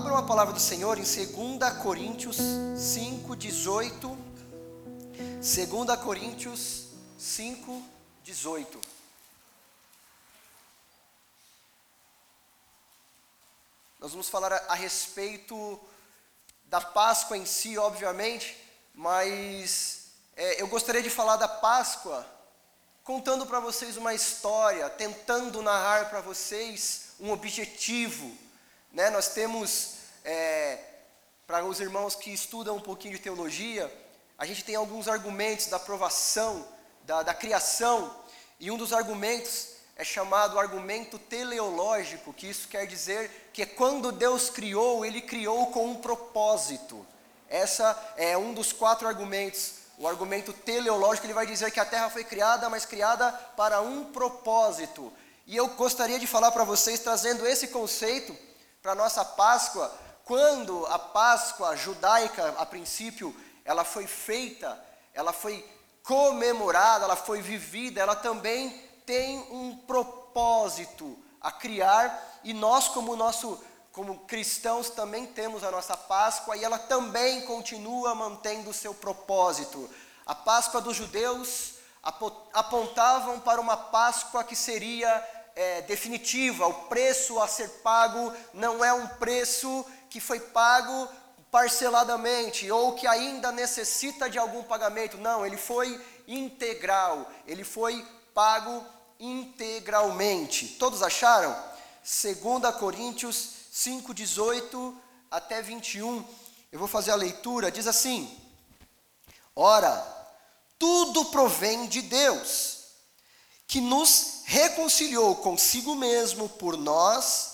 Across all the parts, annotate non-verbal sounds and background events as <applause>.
Abra uma palavra do Senhor em 2 Coríntios 5, 18. 2 Coríntios 5, 18. Nós vamos falar a, a respeito da Páscoa em si, obviamente, mas é, eu gostaria de falar da Páscoa contando para vocês uma história, tentando narrar para vocês um objetivo. Né? Nós temos, é, para os irmãos que estudam um pouquinho de teologia, a gente tem alguns argumentos da aprovação, da, da criação, e um dos argumentos é chamado argumento teleológico, que isso quer dizer que quando Deus criou, ele criou com um propósito. Essa é um dos quatro argumentos. O argumento teleológico ele vai dizer que a Terra foi criada, mas criada para um propósito. E eu gostaria de falar para vocês trazendo esse conceito para a nossa Páscoa, quando a Páscoa judaica, a princípio, ela foi feita, ela foi comemorada, ela foi vivida, ela também tem um propósito a criar e nós como nosso como cristãos também temos a nossa Páscoa e ela também continua mantendo o seu propósito. A Páscoa dos judeus apontavam para uma Páscoa que seria é, definitiva, o preço a ser pago não é um preço que foi pago parceladamente ou que ainda necessita de algum pagamento, não, ele foi integral, ele foi pago integralmente. Todos acharam? 2 Coríntios 5, 18 até 21. Eu vou fazer a leitura, diz assim: Ora, tudo provém de Deus, que nos reconciliou consigo mesmo por nós,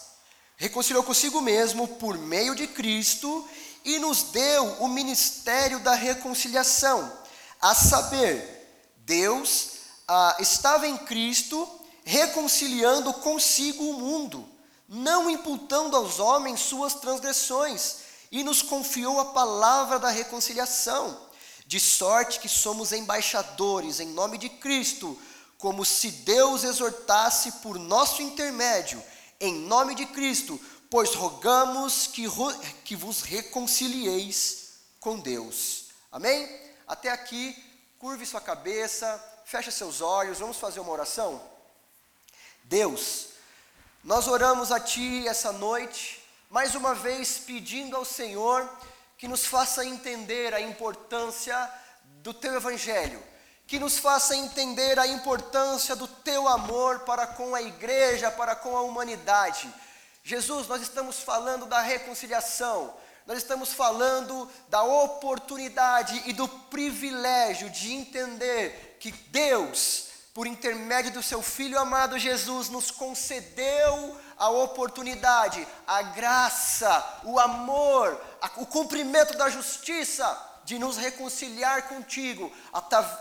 reconciliou consigo mesmo por meio de Cristo e nos deu o ministério da reconciliação, a saber, Deus ah, estava em Cristo reconciliando consigo o mundo, não imputando aos homens suas transgressões, e nos confiou a palavra da reconciliação, de sorte que somos embaixadores em nome de Cristo, como se Deus exortasse por nosso intermédio, em nome de Cristo, pois rogamos que, que vos reconcilieis com Deus. Amém? Até aqui, curve sua cabeça, feche seus olhos, vamos fazer uma oração? Deus, nós oramos a Ti essa noite, mais uma vez pedindo ao Senhor que nos faça entender a importância do Teu Evangelho, que nos faça entender a importância do Teu amor para com a igreja, para com a humanidade. Jesus, nós estamos falando da reconciliação, nós estamos falando da oportunidade e do privilégio de entender que Deus, por intermédio do seu Filho amado Jesus, nos concedeu a oportunidade, a graça, o amor, o cumprimento da justiça de nos reconciliar contigo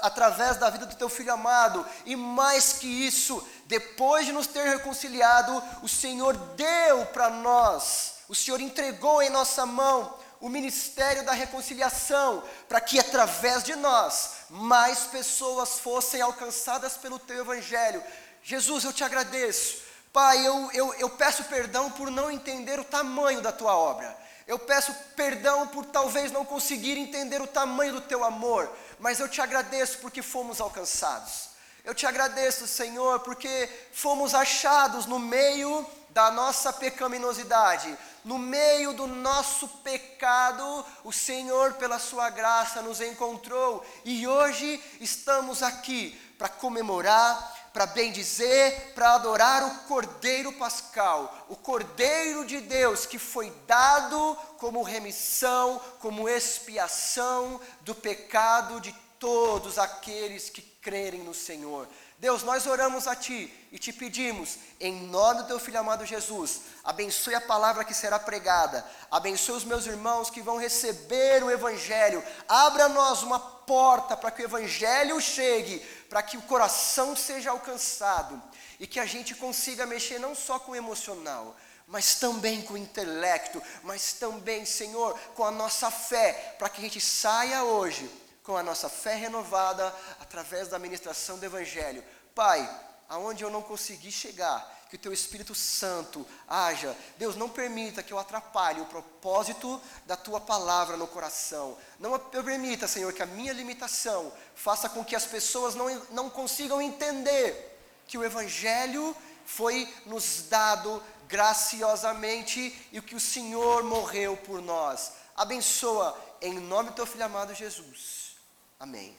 através da vida do teu filho amado, e mais que isso, depois de nos ter reconciliado, o Senhor deu para nós o Senhor entregou em nossa mão o ministério da reconciliação, para que através de nós mais pessoas fossem alcançadas pelo teu evangelho. Jesus, eu te agradeço. Pai, eu, eu, eu peço perdão por não entender o tamanho da tua obra. Eu peço perdão por talvez não conseguir entender o tamanho do teu amor, mas eu te agradeço porque fomos alcançados. Eu te agradeço, Senhor, porque fomos achados no meio da nossa pecaminosidade, no meio do nosso pecado, o Senhor, pela Sua graça, nos encontrou e hoje estamos aqui para comemorar, para bendizer, para adorar o Cordeiro Pascal, o Cordeiro de Deus que foi dado como remissão, como expiação do pecado de todos aqueles que crerem no Senhor. Deus, nós oramos a Ti e te pedimos, em nome do Teu Filho amado Jesus, abençoe a palavra que será pregada, abençoe os meus irmãos que vão receber o Evangelho, abra nós uma porta para que o Evangelho chegue, para que o coração seja alcançado e que a gente consiga mexer não só com o emocional, mas também com o intelecto, mas também, Senhor, com a nossa fé, para que a gente saia hoje com a nossa fé renovada através da ministração do Evangelho. Pai, aonde eu não consegui chegar, que o teu Espírito Santo haja. Deus, não permita que eu atrapalhe o propósito da tua palavra no coração. Não permita, Senhor, que a minha limitação faça com que as pessoas não, não consigam entender que o Evangelho foi nos dado graciosamente e que o Senhor morreu por nós. Abençoa em nome do teu filho amado Jesus. Amém.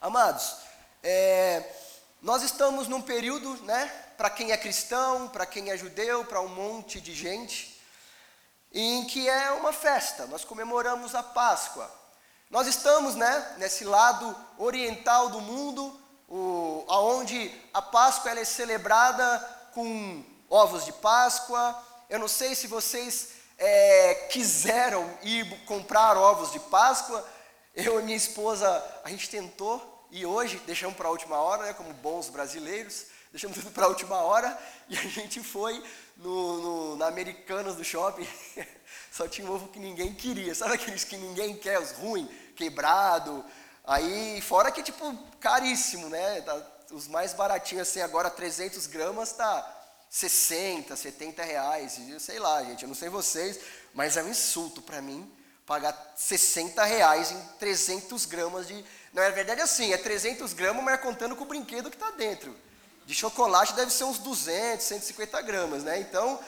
Amados, é, nós estamos num período, né, para quem é cristão, para quem é judeu, para um monte de gente, em que é uma festa. Nós comemoramos a Páscoa. Nós estamos, né, nesse lado oriental do mundo, o, aonde a Páscoa é celebrada com ovos de Páscoa. Eu não sei se vocês é, quiseram ir comprar ovos de Páscoa. Eu e minha esposa, a gente tentou e hoje deixamos para a última hora, né, como bons brasileiros, <laughs> deixamos tudo para a última hora e a gente foi no, no, na Americanas do shopping. <laughs> Só tinha um ovo que ninguém queria. Sabe aqueles que ninguém quer, os ruins, quebrado, Aí, fora que, tipo, caríssimo, né? Tá, os mais baratinhos, assim, agora 300 gramas tá 60, 70 reais. Sei lá, gente, eu não sei vocês, mas é um insulto para mim pagar 60 reais em 300 gramas de... Não, é verdade assim, é 300 gramas, mas contando com o brinquedo que está dentro. De chocolate deve ser uns 200, 150 gramas, né? Então,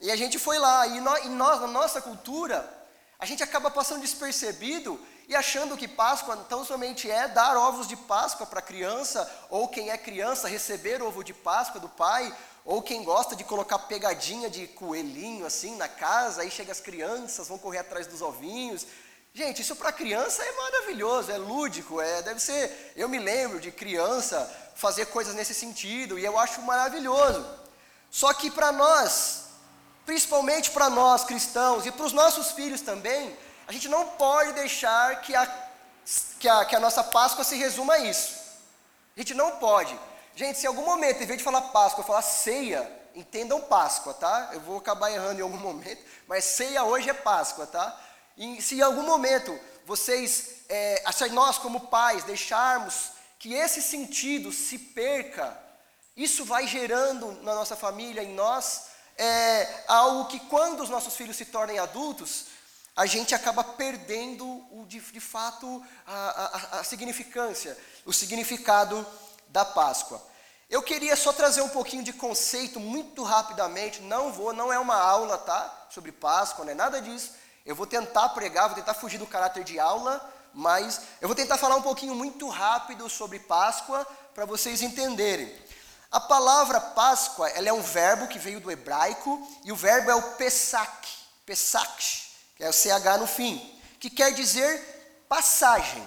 e a gente foi lá, e nós, e nós na nossa cultura, a gente acaba passando despercebido e achando que Páscoa tão somente é dar ovos de Páscoa para criança, ou quem é criança receber ovo de Páscoa do pai, ou quem gosta de colocar pegadinha de coelhinho assim na casa, aí chega as crianças, vão correr atrás dos ovinhos. Gente, isso para criança é maravilhoso, é lúdico, é, deve ser. Eu me lembro de criança fazer coisas nesse sentido e eu acho maravilhoso. Só que para nós, principalmente para nós cristãos e para os nossos filhos também, a gente não pode deixar que a, que a, que a nossa Páscoa se resuma a isso. A gente não pode. Gente, se em algum momento, em vez de falar Páscoa, eu falar ceia, entendam Páscoa, tá? Eu vou acabar errando em algum <laughs> momento, mas ceia hoje é Páscoa, tá? E se em algum momento vocês, é, nós como pais, deixarmos que esse sentido se perca, isso vai gerando na nossa família, em nós, é, algo que quando os nossos filhos se tornem adultos, a gente acaba perdendo o, de, de fato a, a, a significância, o significado da Páscoa. Eu queria só trazer um pouquinho de conceito muito rapidamente, não vou, não é uma aula, tá? Sobre Páscoa, não é nada disso. Eu vou tentar pregar, vou tentar fugir do caráter de aula, mas eu vou tentar falar um pouquinho muito rápido sobre Páscoa para vocês entenderem. A palavra Páscoa, ela é um verbo que veio do hebraico e o verbo é o Pesach, Pesach, é o CH no fim, que quer dizer passagem,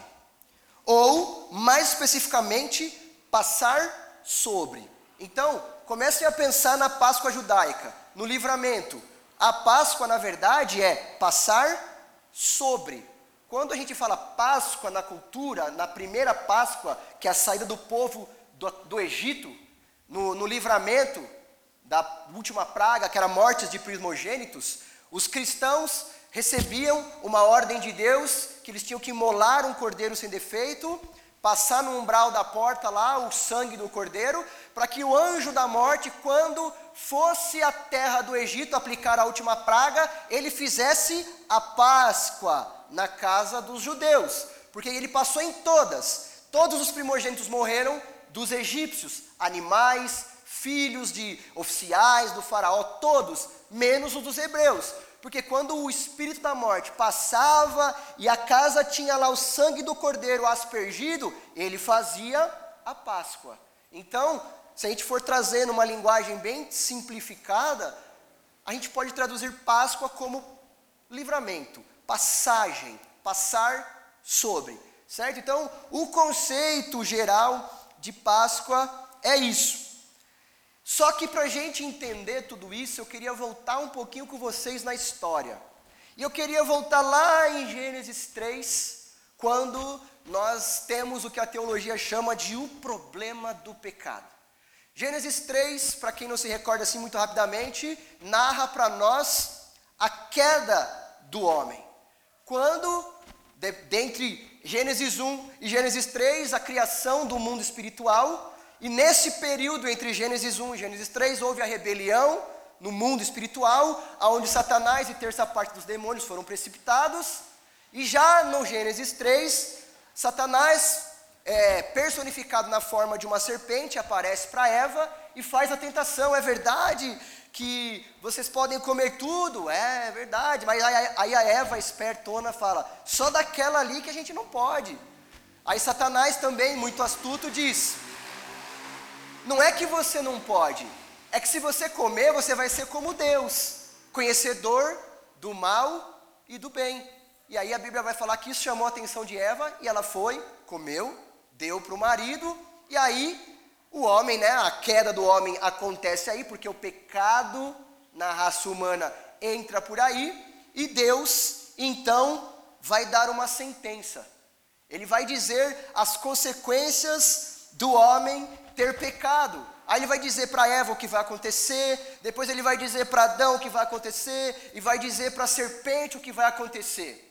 ou, mais especificamente, passar sobre. Então, comecem a pensar na Páscoa judaica, no livramento. A Páscoa, na verdade, é passar sobre. Quando a gente fala Páscoa na cultura, na primeira Páscoa, que é a saída do povo do, do Egito, no, no livramento da última praga, que era mortes de primogênitos, os cristãos recebiam uma ordem de Deus que eles tinham que molar um cordeiro sem defeito, passar no umbral da porta lá o sangue do cordeiro, para que o anjo da morte, quando fosse à terra do Egito aplicar a última praga, ele fizesse a Páscoa na casa dos judeus, porque ele passou em todas. Todos os primogênitos morreram dos egípcios, animais, filhos de oficiais do faraó, todos, menos os dos hebreus. Porque quando o espírito da morte passava e a casa tinha lá o sangue do cordeiro aspergido, ele fazia a Páscoa. Então, se a gente for trazendo uma linguagem bem simplificada, a gente pode traduzir Páscoa como livramento, passagem, passar sobre, certo? Então, o conceito geral de Páscoa é isso. Só que para a gente entender tudo isso, eu queria voltar um pouquinho com vocês na história. E eu queria voltar lá em Gênesis 3, quando nós temos o que a teologia chama de o problema do pecado. Gênesis 3, para quem não se recorda assim muito rapidamente, narra para nós a queda do homem. Quando, de, dentre Gênesis 1 e Gênesis 3, a criação do mundo espiritual, E nesse período entre Gênesis 1 e Gênesis 3 houve a rebelião no mundo espiritual, onde Satanás e terça parte dos demônios foram precipitados. E já no Gênesis 3, Satanás, é, personificado na forma de uma serpente, aparece para Eva e faz a tentação. É verdade que vocês podem comer tudo? É, é verdade. Mas aí a Eva, espertona, fala: só daquela ali que a gente não pode. Aí Satanás também, muito astuto, diz: não é que você não pode, é que se você comer, você vai ser como Deus, conhecedor do mal e do bem. E aí a Bíblia vai falar que isso chamou a atenção de Eva e ela foi, comeu, deu para o marido, e aí o homem, né, a queda do homem acontece aí, porque o pecado na raça humana entra por aí, e Deus então vai dar uma sentença. Ele vai dizer as consequências do homem ter pecado. Aí ele vai dizer para Eva o que vai acontecer, depois ele vai dizer para Adão o que vai acontecer, e vai dizer para a serpente o que vai acontecer.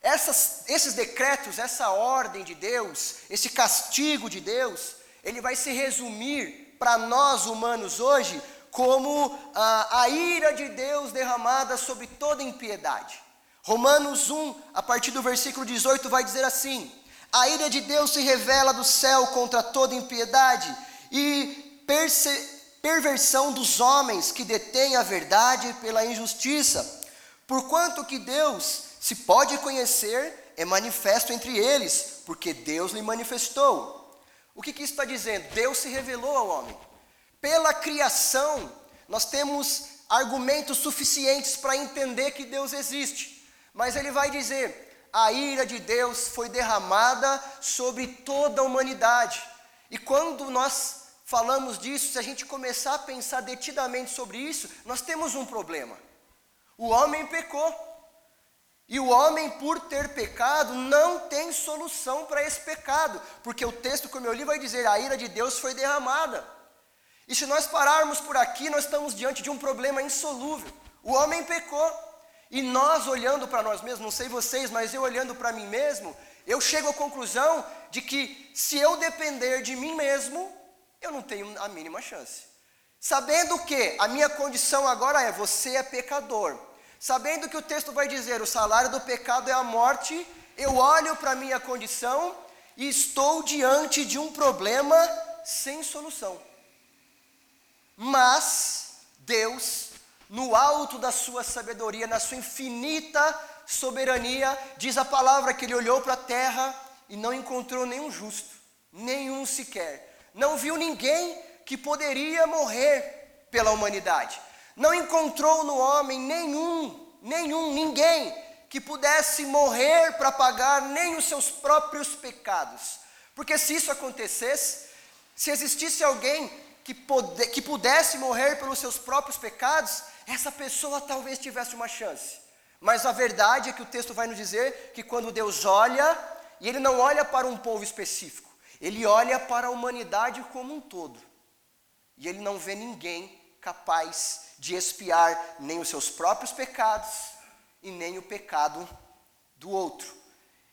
Essas, esses decretos, essa ordem de Deus, esse castigo de Deus, ele vai se resumir para nós humanos hoje como a, a ira de Deus derramada sobre toda impiedade. Romanos 1, a partir do versículo 18, vai dizer assim: a ira de Deus se revela do céu contra toda impiedade e perversão dos homens que detêm a verdade pela injustiça. Porquanto que Deus se pode conhecer, é manifesto entre eles, porque Deus lhe manifestou. O que, que isso está dizendo? Deus se revelou ao homem. Pela criação, nós temos argumentos suficientes para entender que Deus existe. Mas ele vai dizer: a ira de Deus foi derramada sobre toda a humanidade. E quando nós falamos disso, se a gente começar a pensar detidamente sobre isso, nós temos um problema. O homem pecou. E o homem, por ter pecado, não tem solução para esse pecado, porque o texto, como eu li, vai dizer: a ira de Deus foi derramada. E se nós pararmos por aqui, nós estamos diante de um problema insolúvel. O homem pecou. E nós olhando para nós mesmos, não sei vocês, mas eu olhando para mim mesmo, eu chego à conclusão de que se eu depender de mim mesmo, eu não tenho a mínima chance. Sabendo que a minha condição agora é você é pecador. Sabendo que o texto vai dizer o salário do pecado é a morte, eu olho para a minha condição e estou diante de um problema sem solução. Mas Deus no alto da sua sabedoria, na sua infinita soberania, diz a palavra que ele olhou para a terra e não encontrou nenhum justo, nenhum sequer. Não viu ninguém que poderia morrer pela humanidade. Não encontrou no homem nenhum, nenhum, ninguém que pudesse morrer para pagar nem os seus próprios pecados. Porque se isso acontecesse, se existisse alguém que, pode, que pudesse morrer pelos seus próprios pecados, essa pessoa talvez tivesse uma chance. Mas a verdade é que o texto vai nos dizer que quando Deus olha, e Ele não olha para um povo específico, Ele olha para a humanidade como um todo. E Ele não vê ninguém capaz de expiar nem os seus próprios pecados e nem o pecado do outro.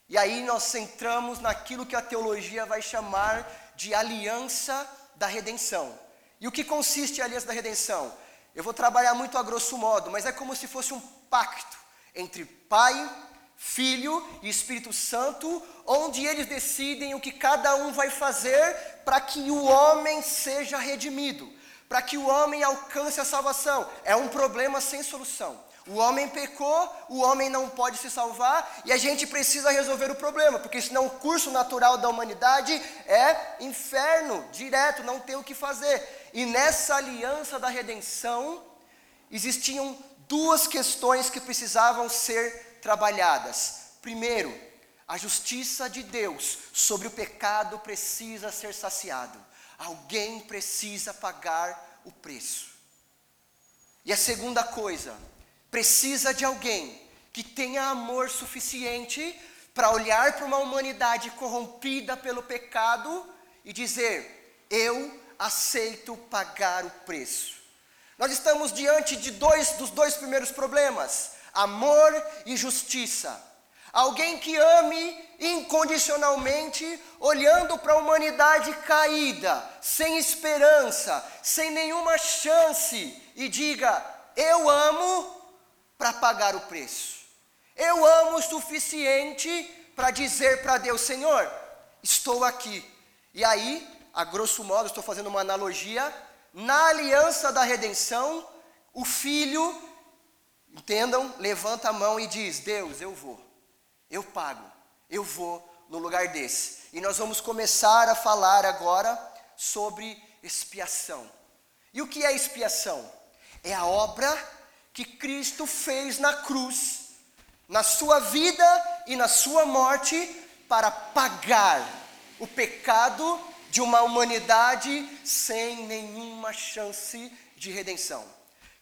E aí nós entramos naquilo que a teologia vai chamar de aliança da redenção. E o que consiste a aliança da redenção? Eu vou trabalhar muito a grosso modo, mas é como se fosse um pacto entre Pai, Filho e Espírito Santo, onde eles decidem o que cada um vai fazer para que o homem seja redimido, para que o homem alcance a salvação. É um problema sem solução. O homem pecou, o homem não pode se salvar e a gente precisa resolver o problema, porque senão o curso natural da humanidade é inferno direto, não tem o que fazer. E nessa aliança da redenção existiam duas questões que precisavam ser trabalhadas. Primeiro, a justiça de Deus sobre o pecado precisa ser saciado. Alguém precisa pagar o preço. E a segunda coisa, precisa de alguém que tenha amor suficiente para olhar para uma humanidade corrompida pelo pecado e dizer: Eu aceito pagar o preço. Nós estamos diante de dois dos dois primeiros problemas: amor e justiça. Alguém que ame incondicionalmente, olhando para a humanidade caída, sem esperança, sem nenhuma chance, e diga: Eu amo para pagar o preço. Eu amo o suficiente para dizer para Deus: Senhor, estou aqui. E aí, a grosso modo, estou fazendo uma analogia, na aliança da redenção, o filho, entendam, levanta a mão e diz: Deus, eu vou eu pago, eu vou no lugar desse. E nós vamos começar a falar agora sobre expiação. E o que é expiação? É a obra que Cristo fez na cruz, na sua vida e na sua morte, para pagar o pecado de uma humanidade sem nenhuma chance de redenção.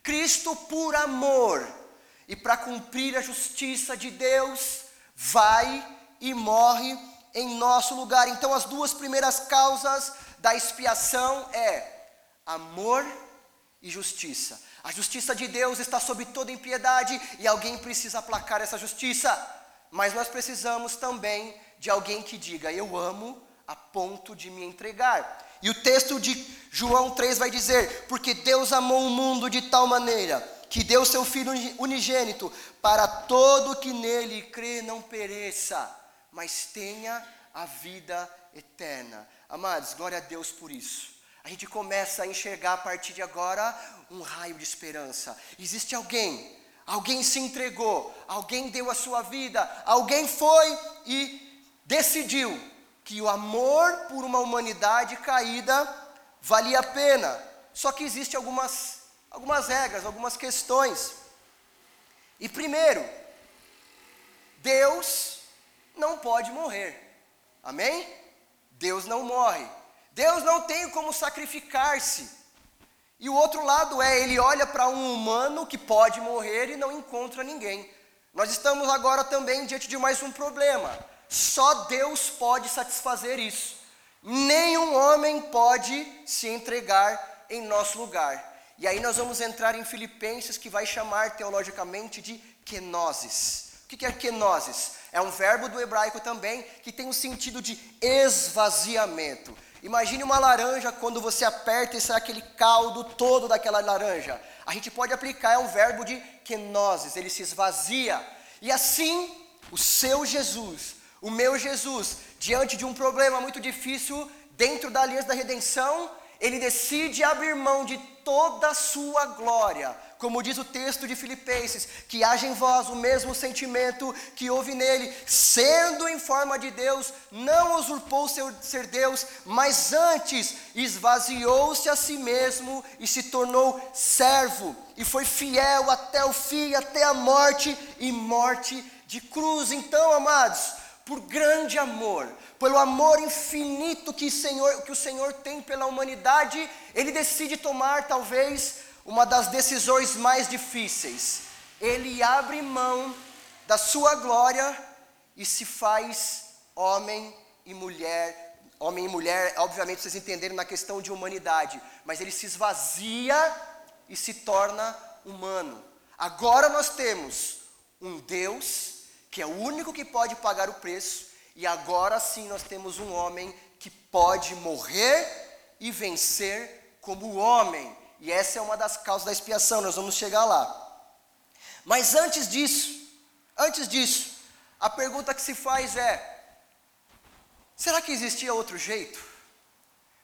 Cristo, por amor e para cumprir a justiça de Deus, vai e morre em nosso lugar. Então, as duas primeiras causas da expiação é amor e justiça. A justiça de Deus está sob toda impiedade e alguém precisa aplacar essa justiça. Mas nós precisamos também de alguém que diga: Eu amo a ponto de me entregar. E o texto de João 3 vai dizer: Porque Deus amou o mundo de tal maneira que deu seu Filho unigênito, para todo que nele crê não pereça, mas tenha a vida eterna. Amados, glória a Deus por isso. A gente começa a enxergar a partir de agora um raio de esperança. Existe alguém, alguém se entregou, alguém deu a sua vida, alguém foi e decidiu que o amor por uma humanidade caída valia a pena. Só que existe algumas algumas regras, algumas questões. E primeiro, Deus não pode morrer. Amém? Deus não morre. Deus não tem como sacrificar-se. E o outro lado é, ele olha para um humano que pode morrer e não encontra ninguém. Nós estamos agora também diante de mais um problema. Só Deus pode satisfazer isso. Nenhum homem pode se entregar em nosso lugar. E aí nós vamos entrar em Filipenses, que vai chamar teologicamente de kenosis. O que é kenosis? É um verbo do hebraico também que tem o um sentido de esvaziamento. Imagine uma laranja quando você aperta e sai aquele caldo todo daquela laranja. A gente pode aplicar, é um verbo de kenosis, ele se esvazia. E assim, o seu Jesus, o meu Jesus, diante de um problema muito difícil, dentro da aliança da redenção, ele decide abrir mão de toda a sua glória, como diz o texto de Filipenses, que haja em vós o mesmo sentimento que houve nele, sendo em forma de Deus, não usurpou seu, ser Deus, mas antes esvaziou-se a si mesmo e se tornou servo, e foi fiel até o fim, até a morte e morte de cruz. Então, amados, por grande amor, pelo amor infinito que, Senhor, que o Senhor tem pela humanidade, ele decide tomar talvez uma das decisões mais difíceis. Ele abre mão da sua glória e se faz homem e mulher. Homem e mulher, obviamente vocês entenderam na questão de humanidade, mas ele se esvazia e se torna humano. Agora nós temos um Deus que é o único que pode pagar o preço e agora sim nós temos um homem que pode morrer e vencer como homem. E essa é uma das causas da expiação, nós vamos chegar lá. Mas antes disso, antes disso, a pergunta que se faz é: será que existia outro jeito?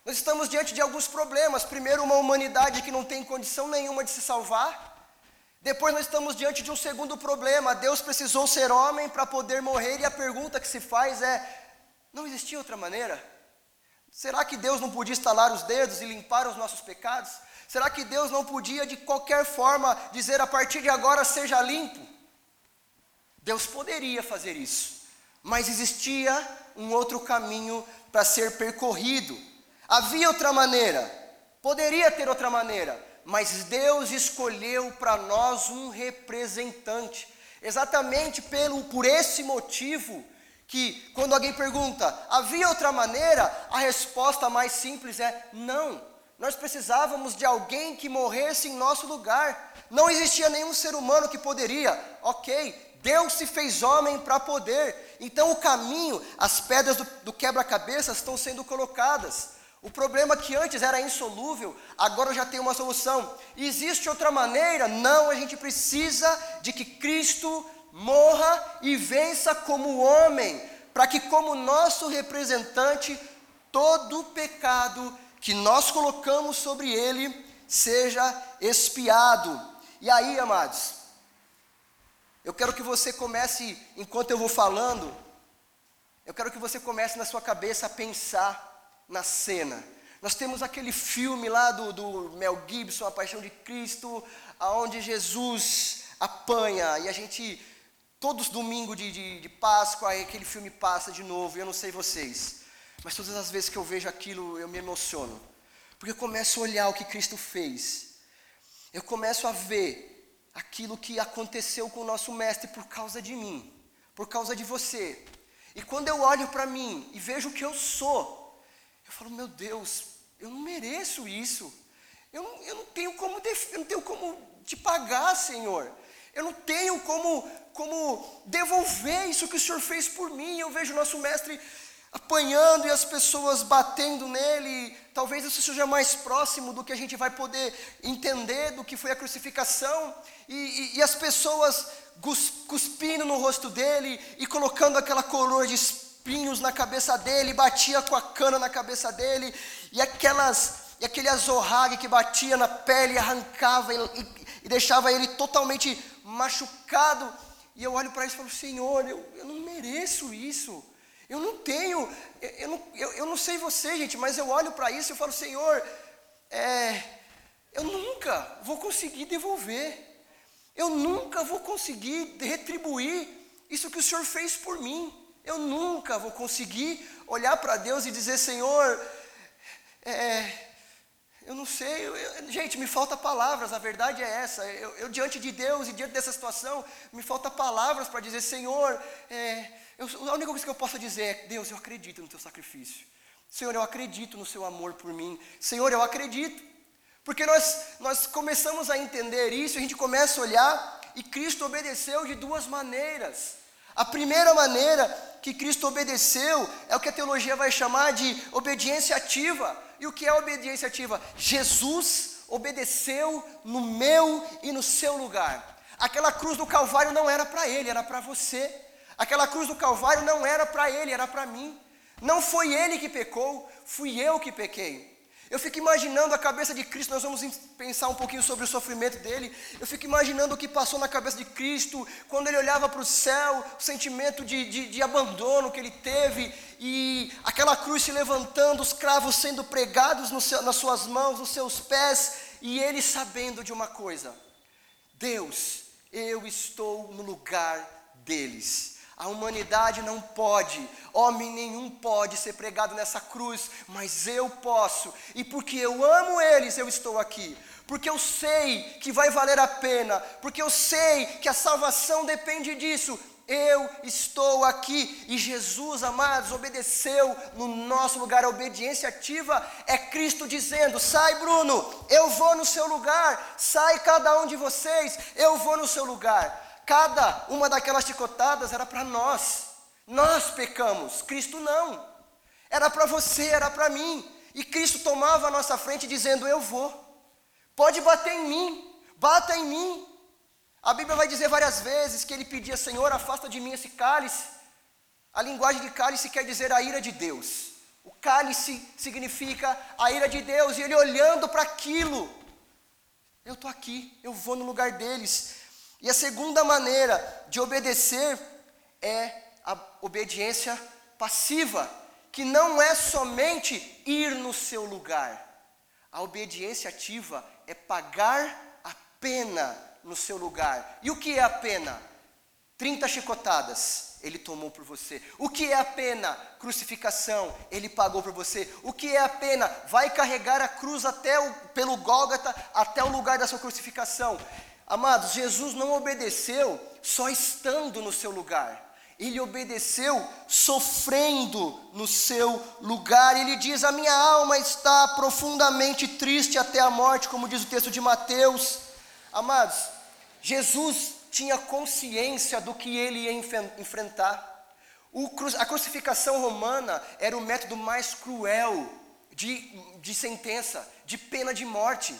Nós estamos diante de alguns problemas. Primeiro, uma humanidade que não tem condição nenhuma de se salvar. Depois nós estamos diante de um segundo problema. Deus precisou ser homem para poder morrer, e a pergunta que se faz é: não existia outra maneira? Será que Deus não podia estalar os dedos e limpar os nossos pecados? Será que Deus não podia de qualquer forma dizer a partir de agora seja limpo? Deus poderia fazer isso, mas existia um outro caminho para ser percorrido. Havia outra maneira, poderia ter outra maneira, mas Deus escolheu para nós um representante. Exatamente pelo, por esse motivo que quando alguém pergunta, havia outra maneira? A resposta mais simples é não. Nós precisávamos de alguém que morresse em nosso lugar. Não existia nenhum ser humano que poderia. Ok, Deus se fez homem para poder. Então o caminho, as pedras do, do quebra-cabeça estão sendo colocadas. O problema que antes era insolúvel, agora já tem uma solução. Existe outra maneira? Não, a gente precisa de que Cristo morra e vença como homem, para que, como nosso representante, todo pecado que nós colocamos sobre ele seja expiado. E aí, amados, eu quero que você comece, enquanto eu vou falando, eu quero que você comece na sua cabeça a pensar na cena. Nós temos aquele filme lá do, do Mel Gibson, A Paixão de Cristo, aonde Jesus apanha e a gente, todos os domingos de, de, de Páscoa, aquele filme passa de novo, eu não sei vocês, mas todas as vezes que eu vejo aquilo eu me emociono, porque eu começo a olhar o que Cristo fez, eu começo a ver aquilo que aconteceu com o nosso Mestre por causa de mim, por causa de você, e quando eu olho para mim e vejo o que eu sou, eu falo, meu Deus, eu não mereço isso. Eu não, eu não tenho como eu não tenho como te pagar, Senhor. Eu não tenho como, como devolver isso que o Senhor fez por mim. Eu vejo o nosso mestre apanhando e as pessoas batendo nele. Talvez isso seja mais próximo do que a gente vai poder entender do que foi a crucificação. E, e, e as pessoas cuspindo no rosto dele e colocando aquela coroa de espinhos na cabeça dele, batia com a cana na cabeça dele, e aquelas e aquele azorrague que batia na pele, arrancava e, e, e deixava ele totalmente machucado. E eu olho para isso e falo, Senhor, eu, eu não mereço isso. Eu não tenho, eu, eu não, eu, eu não sei você, gente, mas eu olho para isso e falo, Senhor, é, eu nunca vou conseguir devolver. Eu nunca vou conseguir retribuir isso que o Senhor fez por mim. Eu nunca vou conseguir olhar para Deus e dizer, Senhor, é, eu não sei, eu, eu, gente, me falta palavras, a verdade é essa. Eu, eu, diante de Deus e diante dessa situação, me falta palavras para dizer, Senhor, é, a única coisa que eu posso dizer é, Deus, eu acredito no teu sacrifício. Senhor, eu acredito no seu amor por mim. Senhor, eu acredito. Porque nós, nós começamos a entender isso, a gente começa a olhar, e Cristo obedeceu de duas maneiras. A primeira maneira que Cristo obedeceu é o que a teologia vai chamar de obediência ativa. E o que é obediência ativa? Jesus obedeceu no meu e no seu lugar. Aquela cruz do Calvário não era para ele, era para você. Aquela cruz do Calvário não era para ele, era para mim. Não foi ele que pecou, fui eu que pequei. Eu fico imaginando a cabeça de Cristo, nós vamos pensar um pouquinho sobre o sofrimento dele. Eu fico imaginando o que passou na cabeça de Cristo, quando ele olhava para o céu, o sentimento de, de, de, abandono que ele teve, e aquela cruz se levantando, os cravos sendo pregados seu, nas suas mãos, nos seus pés, e ele sabendo de uma coisa: Deus, eu estou no lugar deles. A humanidade não pode, homem nenhum pode ser pregado nessa cruz, mas eu posso, e porque eu amo eles, eu estou aqui, porque eu sei que vai valer a pena, porque eu sei que a salvação depende disso, eu estou aqui, e Jesus, amados, obedeceu no nosso lugar, a obediência ativa é Cristo dizendo: sai, Bruno, eu vou no seu lugar, sai cada um de vocês, eu vou no seu lugar. Cada uma daquelas chicotadas era para nós. Nós pecamos, Cristo não. Era para você, era para mim. E Cristo tomava a nossa frente dizendo: Eu vou. Pode bater em mim, bata em mim. A Bíblia vai dizer várias vezes que ele pedia: Senhor, afasta de mim esse cálice. A linguagem de cálice quer dizer a ira de Deus. O cálice significa a ira de Deus, e ele olhando para aquilo, eu estou aqui, eu vou no lugar deles. E a segunda maneira de obedecer é a obediência passiva, que não é somente ir no seu lugar. A obediência ativa é pagar a pena no seu lugar. E o que é a pena? 30 chicotadas ele tomou por você. O que é a pena? Crucificação, ele pagou por você. O que é a pena? Vai carregar a cruz até o, pelo Gólgota até o lugar da sua crucificação. Amados, Jesus não obedeceu só estando no seu lugar. Ele obedeceu sofrendo no seu lugar. Ele diz: A minha alma está profundamente triste até a morte, como diz o texto de Mateus. Amados, Jesus tinha consciência do que ele ia enfrentar. a crucificação romana era o método mais cruel de, de sentença, de pena de morte.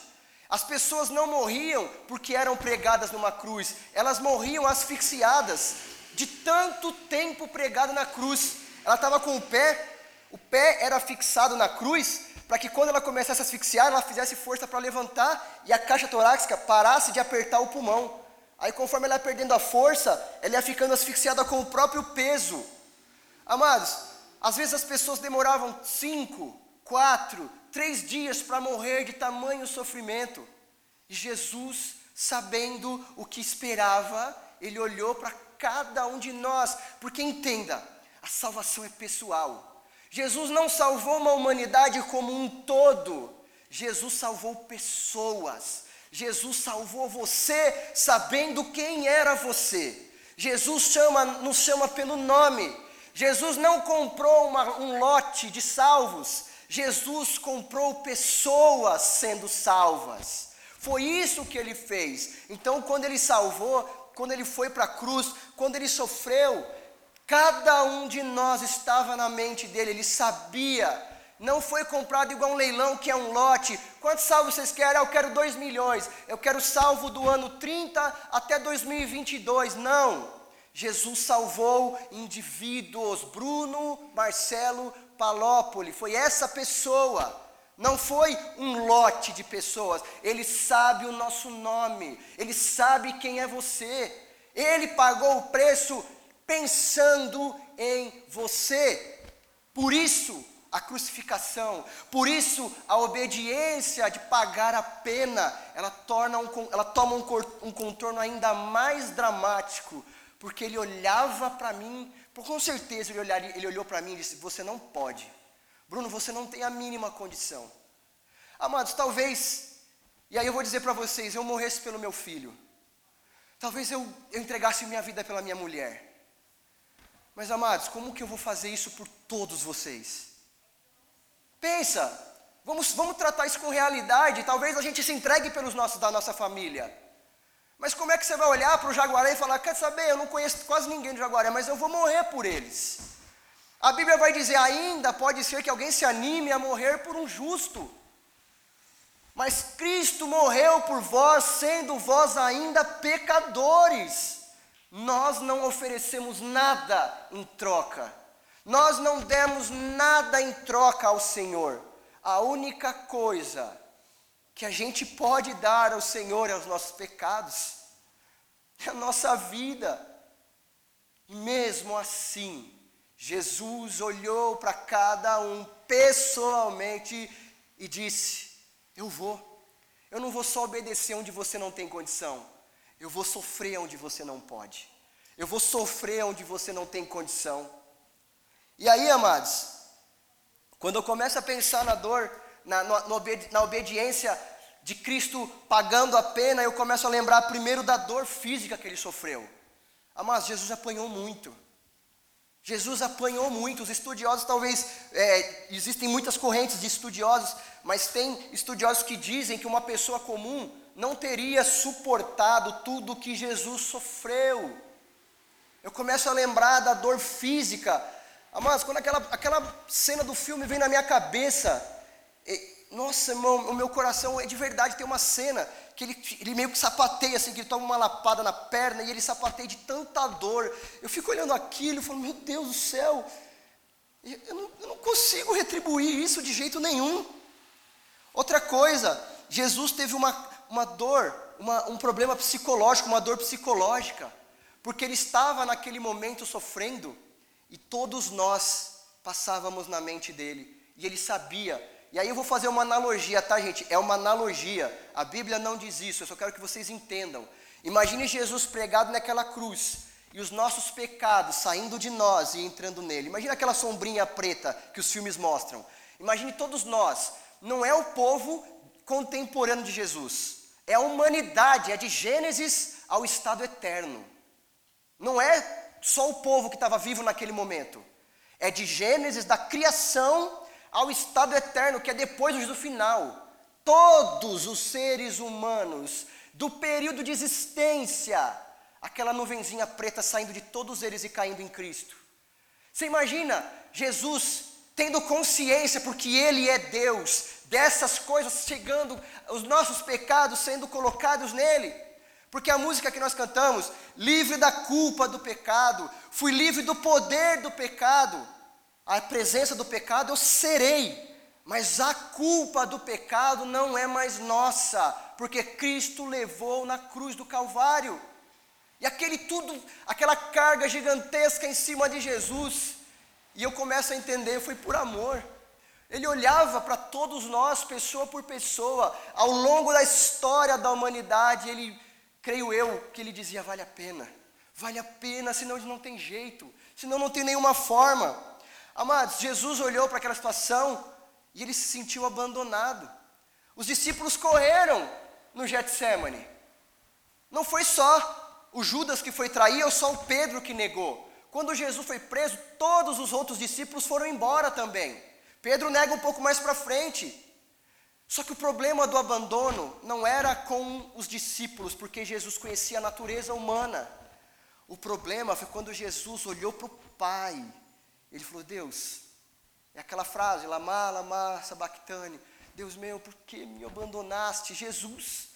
As pessoas não morriam porque eram pregadas numa cruz, elas morriam asfixiadas, de tanto tempo pregada na cruz. Ela estava com o pé, o pé era fixado na cruz, para que quando ela começasse a asfixiar, ela fizesse força para levantar e a caixa torácica parasse de apertar o pulmão. Aí, conforme ela ia perdendo a força, ela ia ficando asfixiada com o próprio peso. Amados, às vezes as pessoas demoravam cinco, quatro, três dias para morrer de tamanho sofrimento. E Jesus, sabendo o que esperava, ele olhou para cada um de nós, porque entenda, a salvação é pessoal. Jesus não salvou uma humanidade como um todo, Jesus salvou pessoas. Jesus salvou você sabendo quem era você. Jesus chama, nos chama pelo nome. Jesus não comprou uma, um lote de salvos, Jesus comprou pessoas sendo salvas. Foi isso que ele fez. Então, quando ele salvou, quando ele foi para a cruz, quando ele sofreu, cada um de nós estava na mente dele, ele sabia. Não foi comprado igual um leilão que é um lote. Quantos salvos vocês querem? Ah, eu quero 2 milhões. Eu quero salvo do ano 30 até 2022. Não. Jesus salvou indivíduos. Bruno, Marcelo, Palópole. Foi essa pessoa. Não foi um lote de pessoas. Ele sabe o nosso nome. Ele sabe quem é você. Ele pagou o preço pensando em você. Por isso, a crucificação, por isso a obediência de pagar a pena, ela, torna um, ela toma um, um contorno ainda mais dramático, porque ele olhava para mim, com certeza ele, olharia, ele olhou para mim e disse: Você não pode, Bruno, você não tem a mínima condição. Amados, talvez, e aí eu vou dizer para vocês: eu morresse pelo meu filho, talvez eu, eu entregasse minha vida pela minha mulher, mas amados, como que eu vou fazer isso por todos vocês? Pensa, vamos, vamos tratar isso com realidade. Talvez a gente se entregue pelos nossos da nossa família. Mas como é que você vai olhar para o jaguaré e falar: quer saber, eu não conheço quase ninguém do jaguaré, mas eu vou morrer por eles. A Bíblia vai dizer: ainda pode ser que alguém se anime a morrer por um justo. Mas Cristo morreu por vós, sendo vós ainda pecadores. Nós não oferecemos nada em troca. Nós não demos nada em troca ao Senhor. A única coisa que a gente pode dar ao Senhor é os nossos pecados, é a nossa vida. E mesmo assim, Jesus olhou para cada um pessoalmente e disse: Eu vou. Eu não vou só obedecer onde você não tem condição, eu vou sofrer onde você não pode. Eu vou sofrer onde você não tem condição. E aí, amados, quando eu começo a pensar na dor, na, na obediência de Cristo pagando a pena, eu começo a lembrar primeiro da dor física que ele sofreu. Amados, Jesus apanhou muito. Jesus apanhou muito. Os estudiosos, talvez, é, existem muitas correntes de estudiosos, mas tem estudiosos que dizem que uma pessoa comum não teria suportado tudo que Jesus sofreu. Eu começo a lembrar da dor física, Amados, quando aquela, aquela cena do filme vem na minha cabeça, nossa, irmão, o meu coração é de verdade. Tem uma cena que ele, ele meio que sapateia, assim, que ele toma uma lapada na perna e ele sapateia de tanta dor. Eu fico olhando aquilo e falo, meu Deus do céu, eu não, eu não consigo retribuir isso de jeito nenhum. Outra coisa, Jesus teve uma, uma dor, uma, um problema psicológico, uma dor psicológica, porque ele estava naquele momento sofrendo e todos nós passávamos na mente dele. E ele sabia. E aí eu vou fazer uma analogia, tá, gente? É uma analogia. A Bíblia não diz isso, eu só quero que vocês entendam. Imagine Jesus pregado naquela cruz e os nossos pecados saindo de nós e entrando nele. Imagine aquela sombrinha preta que os filmes mostram. Imagine todos nós. Não é o povo contemporâneo de Jesus. É a humanidade, é de Gênesis ao estado eterno. Não é só o povo que estava vivo naquele momento. É de Gênesis, da criação ao estado eterno, que é depois do final. Todos os seres humanos, do período de existência aquela nuvenzinha preta saindo de todos eles e caindo em Cristo. Você imagina Jesus tendo consciência, porque Ele é Deus, dessas coisas chegando, os nossos pecados sendo colocados nele. Porque a música que nós cantamos, livre da culpa do pecado, fui livre do poder do pecado, a presença do pecado eu serei, mas a culpa do pecado não é mais nossa, porque Cristo levou na cruz do Calvário. E aquele tudo, aquela carga gigantesca em cima de Jesus, e eu começo a entender, foi por amor. Ele olhava para todos nós, pessoa por pessoa, ao longo da história da humanidade, ele, creio eu, que ele dizia: vale a pena, vale a pena, senão não tem jeito, senão não tem nenhuma forma. Amados, Jesus olhou para aquela situação e ele se sentiu abandonado. Os discípulos correram no Getsemane. Não foi só o Judas que foi trair ou só o Pedro que negou. Quando Jesus foi preso, todos os outros discípulos foram embora também. Pedro nega um pouco mais para frente. Só que o problema do abandono não era com os discípulos, porque Jesus conhecia a natureza humana. O problema foi quando Jesus olhou para o Pai. Ele falou: Deus, é aquela frase, Lama, Lama, Sabactane. Deus meu, por que me abandonaste? Jesus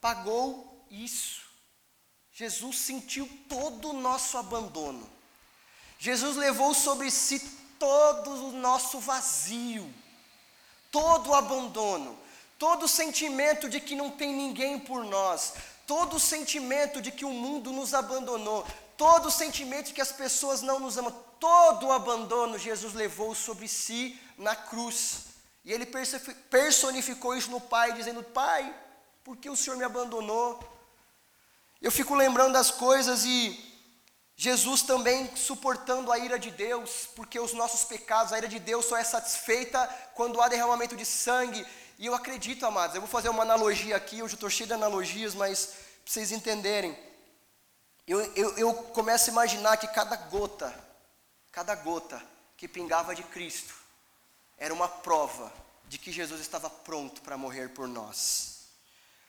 pagou isso. Jesus sentiu todo o nosso abandono. Jesus levou sobre si todo o nosso vazio, todo o abandono, todo o sentimento de que não tem ninguém por nós, todo o sentimento de que o mundo nos abandonou, todo o sentimento que as pessoas não nos amam, todo o abandono Jesus levou sobre si na cruz. E ele personificou isso no Pai, dizendo: Pai, por que o Senhor me abandonou? Eu fico lembrando das coisas e Jesus também suportando a ira de Deus, porque os nossos pecados, a ira de Deus só é satisfeita quando há derramamento de sangue. E eu acredito, amados, eu vou fazer uma analogia aqui, hoje eu estou cheio de analogias, mas para vocês entenderem. Eu, eu, eu começo a imaginar que cada gota, cada gota que pingava de Cristo, era uma prova de que Jesus estava pronto para morrer por nós.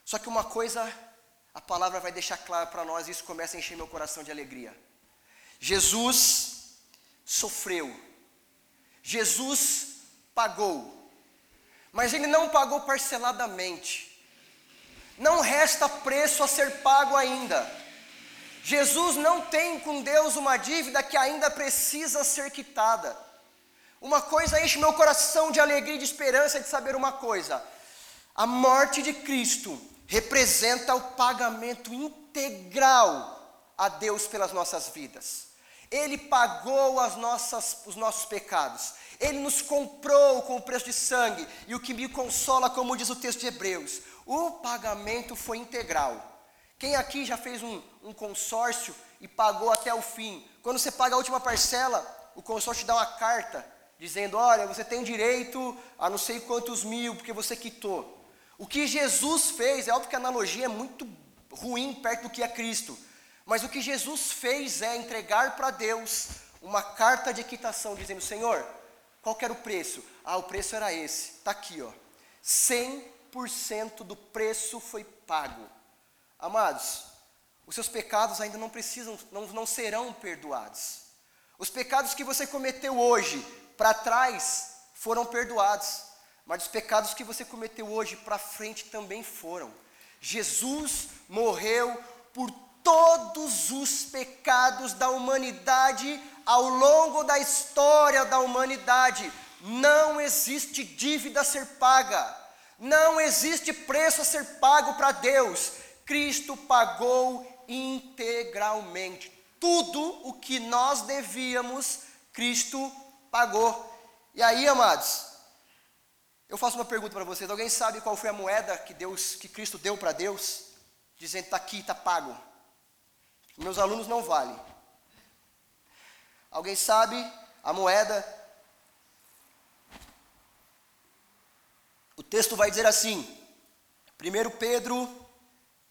Só que uma coisa a palavra vai deixar claro para nós, e isso começa a encher meu coração de alegria. Jesus sofreu, Jesus pagou, mas ele não pagou parceladamente, não resta preço a ser pago ainda. Jesus não tem com Deus uma dívida que ainda precisa ser quitada. Uma coisa enche meu coração de alegria e de esperança de saber uma coisa: a morte de Cristo representa o pagamento integral a Deus pelas nossas vidas. Ele pagou as nossas, os nossos pecados. Ele nos comprou com o preço de sangue. E o que me consola, como diz o texto de Hebreus, o pagamento foi integral. Quem aqui já fez um, um consórcio e pagou até o fim? Quando você paga a última parcela, o consórcio dá uma carta dizendo: olha, você tem direito a não sei quantos mil, porque você quitou. O que Jesus fez, é óbvio que a analogia é muito ruim perto do que é Cristo, mas o que Jesus fez é entregar para Deus uma carta de quitação, dizendo: Senhor, qual era o preço? Ah, o preço era esse, está aqui, ó. 100% do preço foi pago. Amados, os seus pecados ainda não precisam, não, não serão perdoados. Os pecados que você cometeu hoje, para trás, foram perdoados mas os pecados que você cometeu hoje para frente também foram. Jesus morreu por todos os pecados da humanidade ao longo da história da humanidade. Não existe dívida a ser paga, não existe preço a ser pago para Deus. Cristo pagou integralmente. Tudo o que nós devíamos, Cristo pagou. E aí, amados, eu faço uma pergunta para vocês: alguém sabe qual foi a moeda que Deus, que Cristo deu para Deus? Dizendo, está aqui, está pago. Meus alunos não valem. Alguém sabe a moeda? O texto vai dizer assim, 1 Pedro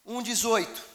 1,18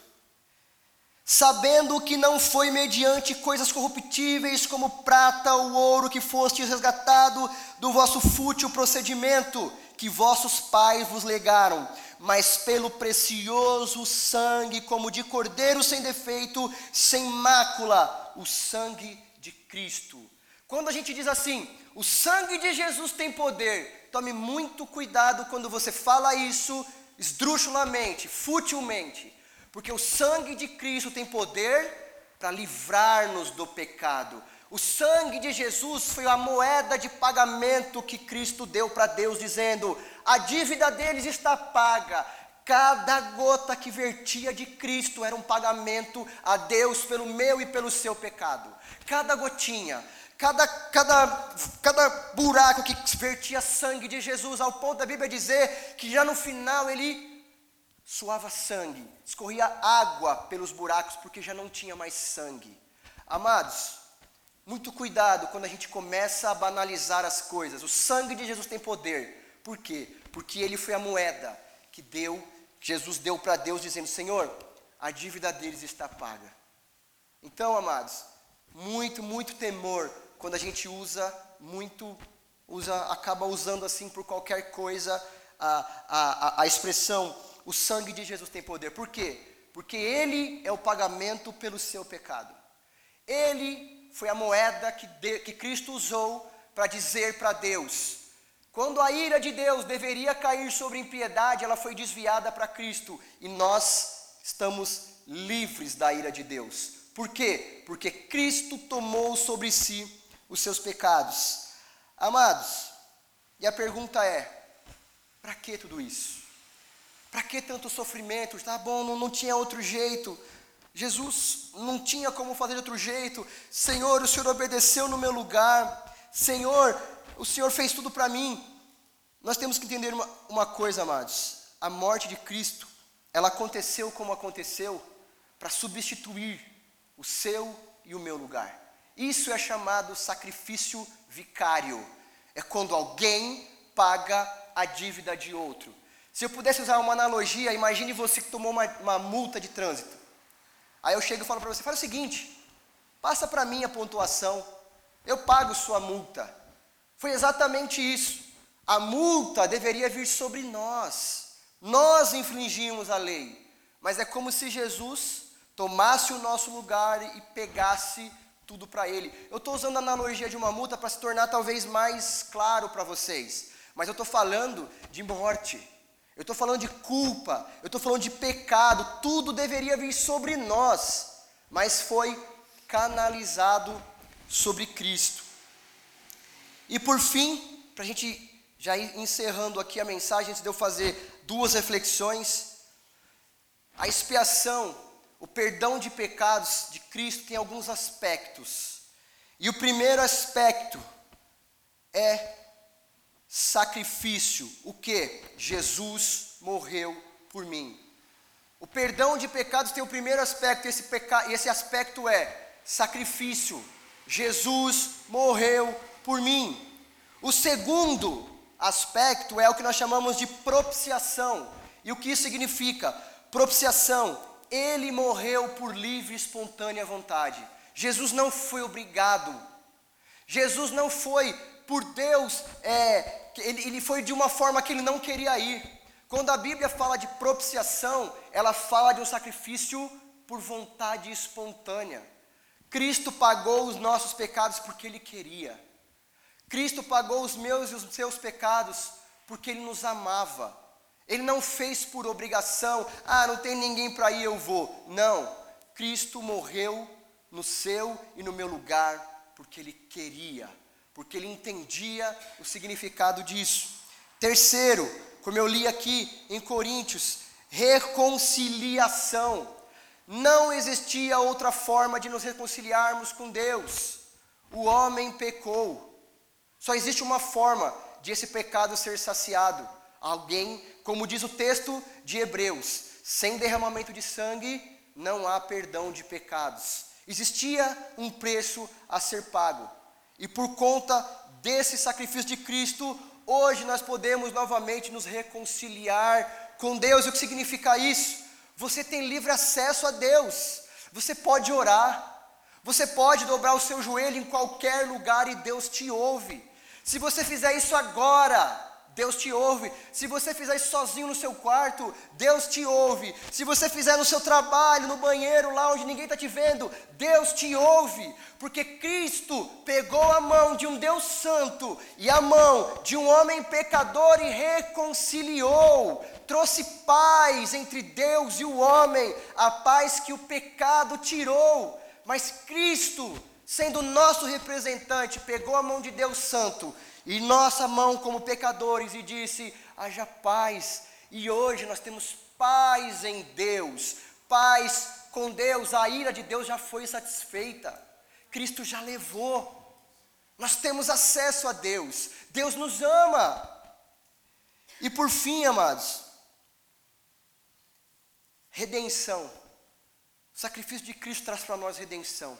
sabendo que não foi mediante coisas corruptíveis como prata ou ouro que fostes resgatado do vosso fútil procedimento que vossos pais vos legaram, mas pelo precioso sangue, como de cordeiro sem defeito, sem mácula, o sangue de Cristo. Quando a gente diz assim, o sangue de Jesus tem poder, tome muito cuidado quando você fala isso esdrúxulamente, futilmente, porque o sangue de Cristo tem poder para livrar-nos do pecado. O sangue de Jesus foi a moeda de pagamento que Cristo deu para Deus, dizendo: a dívida deles está paga. Cada gota que vertia de Cristo era um pagamento a Deus pelo meu e pelo seu pecado. Cada gotinha, cada, cada, cada buraco que vertia sangue de Jesus, ao ponto da Bíblia dizer que já no final ele suava sangue, escorria água pelos buracos, porque já não tinha mais sangue. Amados, muito cuidado quando a gente começa a banalizar as coisas. O sangue de Jesus tem poder. Por quê? Porque ele foi a moeda que deu, Jesus deu para Deus dizendo: "Senhor, a dívida deles está paga". Então, amados, muito, muito temor quando a gente usa muito usa acaba usando assim por qualquer coisa a, a, a expressão o sangue de Jesus tem poder. Por quê? Porque ele é o pagamento pelo seu pecado. Ele foi a moeda que, de, que Cristo usou para dizer para Deus: quando a ira de Deus deveria cair sobre impiedade, ela foi desviada para Cristo e nós estamos livres da ira de Deus. Por quê? Porque Cristo tomou sobre si os seus pecados. Amados, e a pergunta é: para que tudo isso? Para que tanto sofrimento? Tá bom, não, não tinha outro jeito. Jesus não tinha como fazer de outro jeito. Senhor, o Senhor obedeceu no meu lugar. Senhor, o Senhor fez tudo para mim. Nós temos que entender uma, uma coisa, amados. A morte de Cristo, ela aconteceu como aconteceu para substituir o seu e o meu lugar. Isso é chamado sacrifício vicário. É quando alguém paga a dívida de outro. Se eu pudesse usar uma analogia, imagine você que tomou uma, uma multa de trânsito. Aí eu chego e falo para você, fala o seguinte, passa para mim a pontuação, eu pago sua multa. Foi exatamente isso. A multa deveria vir sobre nós. Nós infringimos a lei. Mas é como se Jesus tomasse o nosso lugar e pegasse tudo para ele. Eu estou usando a analogia de uma multa para se tornar talvez mais claro para vocês. Mas eu estou falando de morte. Eu estou falando de culpa, eu estou falando de pecado, tudo deveria vir sobre nós, mas foi canalizado sobre Cristo. E por fim, para a gente já ir encerrando aqui a mensagem, antes de eu fazer duas reflexões, a expiação, o perdão de pecados de Cristo tem alguns aspectos. E o primeiro aspecto é sacrifício. O que? Jesus morreu por mim. O perdão de pecados tem o primeiro aspecto, esse, peca... esse aspecto é sacrifício. Jesus morreu por mim. O segundo aspecto é o que nós chamamos de propiciação. E o que isso significa? Propiciação. Ele morreu por livre e espontânea vontade. Jesus não foi obrigado. Jesus não foi por Deus, é, ele, ele foi de uma forma que ele não queria ir. Quando a Bíblia fala de propiciação, ela fala de um sacrifício por vontade espontânea. Cristo pagou os nossos pecados porque Ele queria. Cristo pagou os meus e os seus pecados porque Ele nos amava. Ele não fez por obrigação, ah, não tem ninguém para ir, eu vou. Não. Cristo morreu no seu e no meu lugar porque Ele queria porque ele entendia o significado disso. Terceiro, como eu li aqui em Coríntios, reconciliação. Não existia outra forma de nos reconciliarmos com Deus. O homem pecou. Só existe uma forma de esse pecado ser saciado. Alguém, como diz o texto de Hebreus, sem derramamento de sangue não há perdão de pecados. Existia um preço a ser pago. E por conta desse sacrifício de Cristo, hoje nós podemos novamente nos reconciliar com Deus. E o que significa isso? Você tem livre acesso a Deus. Você pode orar. Você pode dobrar o seu joelho em qualquer lugar e Deus te ouve. Se você fizer isso agora, Deus te ouve. Se você fizer isso sozinho no seu quarto, Deus te ouve. Se você fizer no seu trabalho, no banheiro, lá onde ninguém está te vendo, Deus te ouve. Porque Cristo pegou a mão de um Deus santo e a mão de um homem pecador e reconciliou. Trouxe paz entre Deus e o homem, a paz que o pecado tirou. Mas Cristo, sendo nosso representante, pegou a mão de Deus Santo e nossa mão como pecadores e disse: haja paz. E hoje nós temos paz em Deus, paz com Deus, a ira de Deus já foi satisfeita, Cristo já levou, nós temos acesso a Deus, Deus nos ama. E por fim, amados, redenção. O sacrifício de Cristo traz para nós redenção.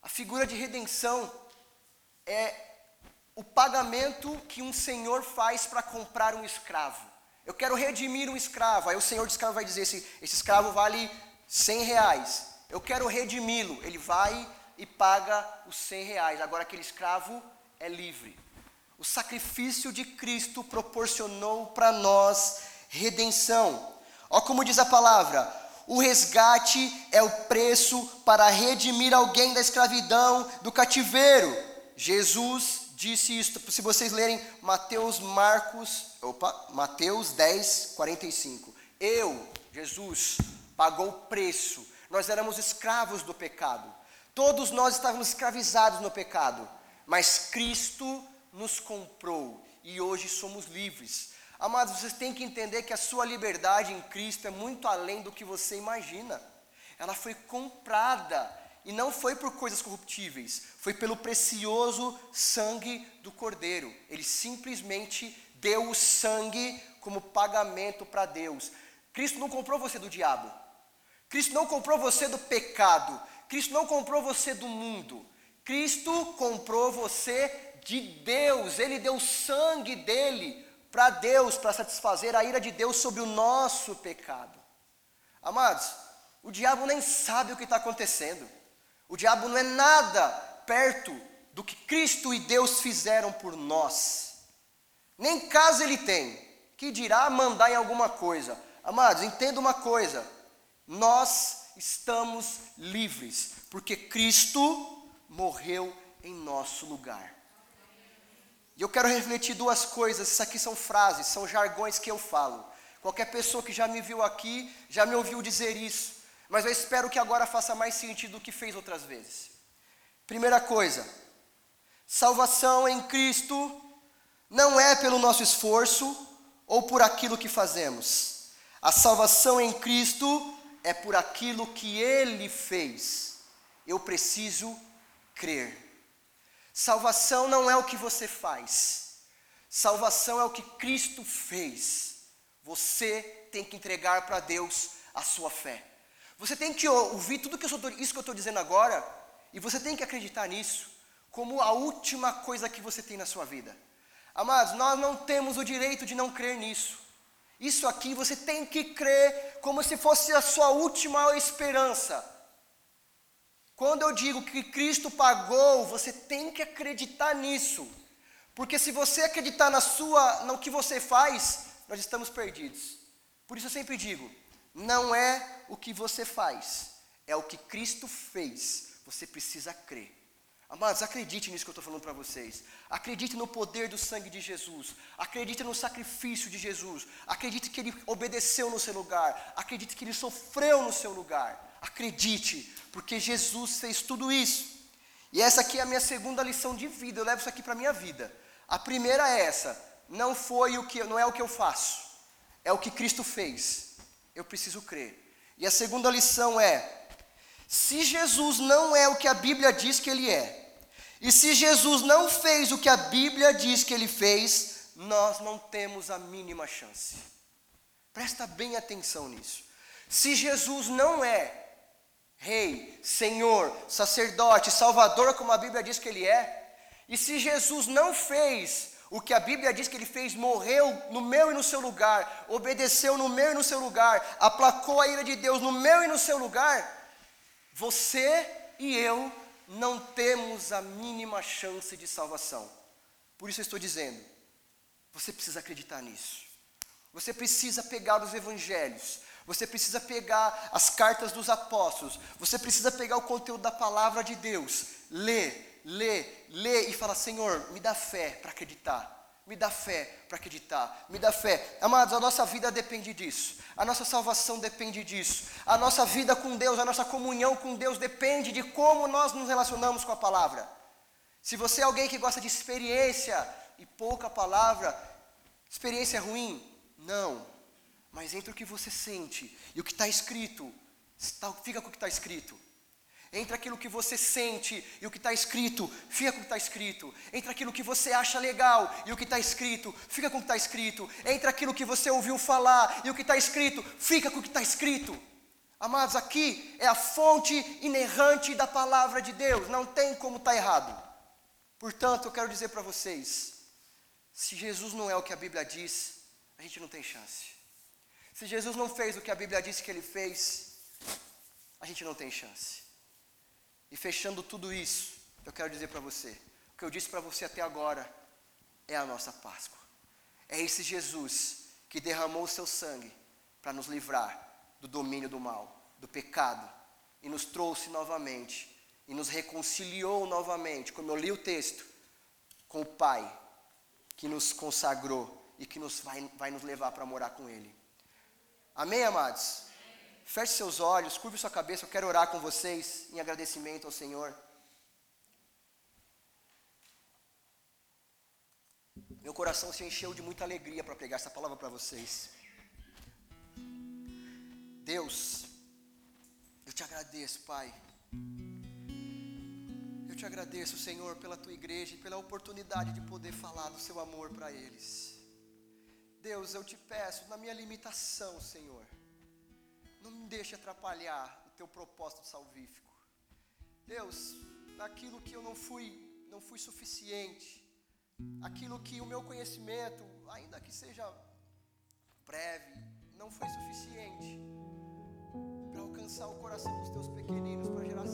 A figura de redenção é o pagamento que um senhor faz para comprar um escravo. Eu quero redimir um escravo. Aí o senhor de escravo vai dizer: esse, esse escravo vale 100 reais. Eu quero redimi-lo. Ele vai e paga os 100 reais. Agora aquele escravo é livre. O sacrifício de Cristo proporcionou para nós redenção. Ó como diz a palavra: o resgate é o preço para redimir alguém da escravidão, do cativeiro. Jesus disse isso. Se vocês lerem Mateus, Marcos, opa, Mateus 10, 45. Eu, Jesus, pagou o preço. Nós éramos escravos do pecado. Todos nós estávamos escravizados no pecado. Mas Cristo nos comprou e hoje somos livres. Amados, vocês têm que entender que a sua liberdade em Cristo é muito além do que você imagina. Ela foi comprada e não foi por coisas corruptíveis, foi pelo precioso sangue do Cordeiro. Ele simplesmente deu o sangue como pagamento para Deus. Cristo não comprou você do diabo. Cristo não comprou você do pecado. Cristo não comprou você do mundo. Cristo comprou você de Deus. Ele deu o sangue dele para Deus, para satisfazer a ira de Deus sobre o nosso pecado. Amados, o diabo nem sabe o que está acontecendo. O diabo não é nada perto do que Cristo e Deus fizeram por nós. Nem casa ele tem, que dirá mandar em alguma coisa. Amados, entenda uma coisa: nós estamos livres, porque Cristo morreu em nosso lugar. E eu quero refletir duas coisas, isso aqui são frases, são jargões que eu falo. Qualquer pessoa que já me viu aqui, já me ouviu dizer isso. Mas eu espero que agora faça mais sentido do que fez outras vezes. Primeira coisa, salvação em Cristo não é pelo nosso esforço ou por aquilo que fazemos. A salvação em Cristo é por aquilo que Ele fez. Eu preciso crer. Salvação não é o que você faz. Salvação é o que Cristo fez. Você tem que entregar para Deus a sua fé. Você tem que ouvir tudo que estou, isso que eu estou dizendo agora, e você tem que acreditar nisso como a última coisa que você tem na sua vida. Amados, nós não temos o direito de não crer nisso. Isso aqui você tem que crer como se fosse a sua última esperança. Quando eu digo que Cristo pagou, você tem que acreditar nisso. Porque se você acreditar na sua, no que você faz, nós estamos perdidos. Por isso eu sempre digo, não é o que você faz, é o que Cristo fez. Você precisa crer. Amados, acredite nisso que eu estou falando para vocês. Acredite no poder do sangue de Jesus. Acredite no sacrifício de Jesus. Acredite que Ele obedeceu no seu lugar. Acredite que Ele sofreu no seu lugar. Acredite, porque Jesus fez tudo isso. E essa aqui é a minha segunda lição de vida. Eu levo isso aqui para a minha vida. A primeira é essa: não foi o que, não é o que eu faço, é o que Cristo fez eu preciso crer. E a segunda lição é: se Jesus não é o que a Bíblia diz que ele é, e se Jesus não fez o que a Bíblia diz que ele fez, nós não temos a mínima chance. Presta bem atenção nisso. Se Jesus não é Rei, Senhor, sacerdote, Salvador, como a Bíblia diz que ele é, e se Jesus não fez o que a Bíblia diz que ele fez, morreu no meu e no seu lugar, obedeceu no meu e no seu lugar, aplacou a ira de Deus no meu e no seu lugar, você e eu não temos a mínima chance de salvação. Por isso eu estou dizendo, Você precisa acreditar nisso. Você precisa pegar os evangelhos. Você precisa pegar as cartas dos apóstolos. Você precisa pegar o conteúdo da palavra de Deus. Ler, ler, ler e falar: Senhor, me dá fé para acreditar. Me dá fé para acreditar. Me dá fé. Amados, a nossa vida depende disso. A nossa salvação depende disso. A nossa vida com Deus, a nossa comunhão com Deus depende de como nós nos relacionamos com a palavra. Se você é alguém que gosta de experiência e pouca palavra, experiência é ruim? Não. Mas entre o que você sente e o que está escrito, fica com o que está escrito. Entre aquilo que você sente e o que está escrito, fica com o que está escrito. Entre aquilo que você acha legal e o que está escrito, fica com o que está escrito. Entre aquilo que você ouviu falar e o que está escrito, fica com o que está escrito. Amados, aqui é a fonte inerrante da palavra de Deus, não tem como estar tá errado. Portanto, eu quero dizer para vocês: se Jesus não é o que a Bíblia diz, a gente não tem chance. Se Jesus não fez o que a Bíblia disse que ele fez, a gente não tem chance. E fechando tudo isso, eu quero dizer para você: o que eu disse para você até agora é a nossa Páscoa. É esse Jesus que derramou o seu sangue para nos livrar do domínio do mal, do pecado, e nos trouxe novamente, e nos reconciliou novamente, como eu li o texto, com o Pai, que nos consagrou e que nos vai, vai nos levar para morar com Ele. Amém, amados? Feche seus olhos, curve sua cabeça, eu quero orar com vocês em agradecimento ao Senhor. Meu coração se encheu de muita alegria para pregar essa palavra para vocês. Deus, eu te agradeço, Pai. Eu te agradeço, Senhor, pela tua igreja e pela oportunidade de poder falar do seu amor para eles. Deus, eu te peço, na minha limitação, Senhor, não deixe atrapalhar o teu propósito salvífico. Deus, naquilo que eu não fui, não fui suficiente, aquilo que o meu conhecimento, ainda que seja breve, não foi suficiente para alcançar o coração dos teus pequeninos, para gerar